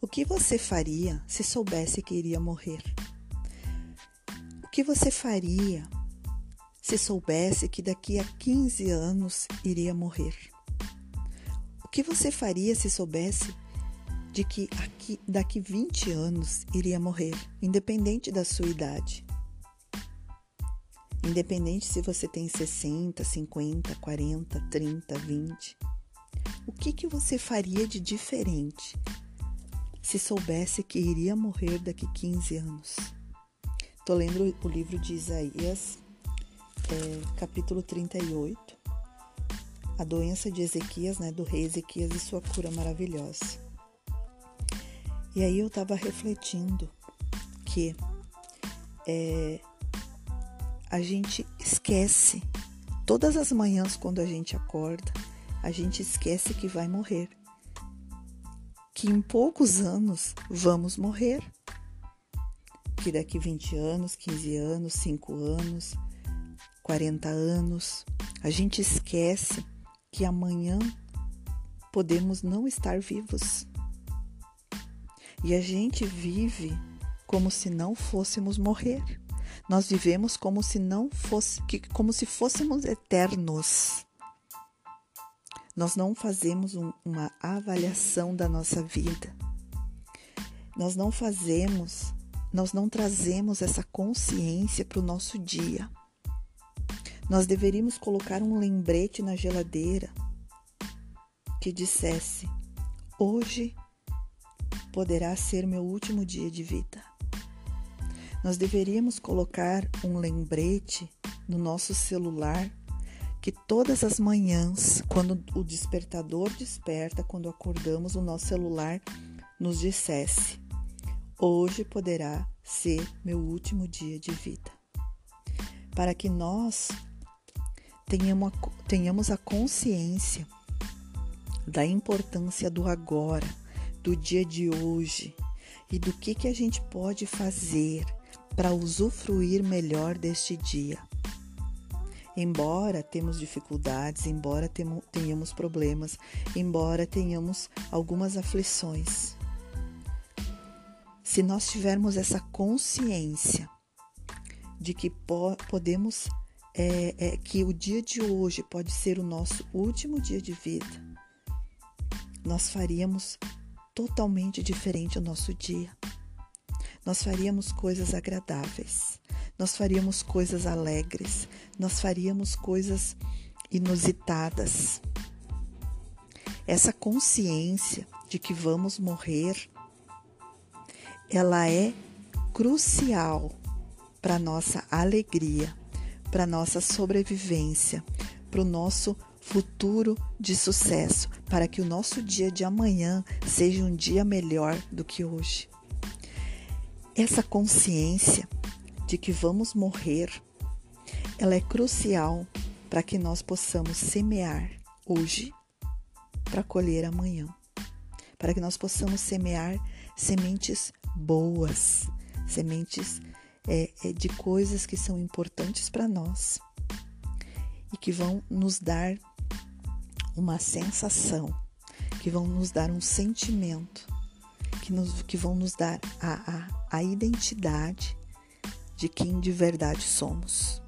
O que você faria se soubesse que iria morrer? O que você faria se soubesse que daqui a 15 anos iria morrer? O que você faria se soubesse de que aqui, daqui 20 anos iria morrer, independente da sua idade? Independente se você tem 60, 50, 40, 30, 20. O que, que você faria de diferente se soubesse que iria morrer daqui 15 anos? Estou lendo o livro de Isaías, é, capítulo 38, a doença de Ezequias, né, do rei Ezequias e sua cura maravilhosa. E aí eu estava refletindo que é, a gente esquece, todas as manhãs quando a gente acorda, a gente esquece que vai morrer. Que em poucos anos vamos morrer. Que daqui 20 anos, 15 anos, 5 anos, 40 anos, a gente esquece que amanhã podemos não estar vivos. E a gente vive como se não fôssemos morrer. Nós vivemos como se não fosse, como se fôssemos eternos. Nós não fazemos um, uma avaliação da nossa vida. Nós não fazemos, nós não trazemos essa consciência para o nosso dia. Nós deveríamos colocar um lembrete na geladeira que dissesse: Hoje poderá ser meu último dia de vida. Nós deveríamos colocar um lembrete no nosso celular que todas as manhãs, quando o despertador desperta, quando acordamos, o nosso celular nos dissesse: Hoje poderá ser meu último dia de vida. Para que nós tenhamos a consciência da importância do agora, do dia de hoje e do que, que a gente pode fazer para usufruir melhor deste dia. Embora temos dificuldades, embora tenhamos problemas, embora tenhamos algumas aflições, se nós tivermos essa consciência de que po podemos, é, é, que o dia de hoje pode ser o nosso último dia de vida, nós faríamos totalmente diferente o nosso dia. Nós faríamos coisas agradáveis, nós faríamos coisas alegres, nós faríamos coisas inusitadas. Essa consciência de que vamos morrer, ela é crucial para nossa alegria, para nossa sobrevivência, para o nosso futuro de sucesso, para que o nosso dia de amanhã seja um dia melhor do que hoje. Essa consciência de que vamos morrer, ela é crucial para que nós possamos semear hoje para colher amanhã. Para que nós possamos semear sementes boas, sementes é, é, de coisas que são importantes para nós e que vão nos dar uma sensação, que vão nos dar um sentimento, que, nos, que vão nos dar a, a, a identidade de quem de verdade somos.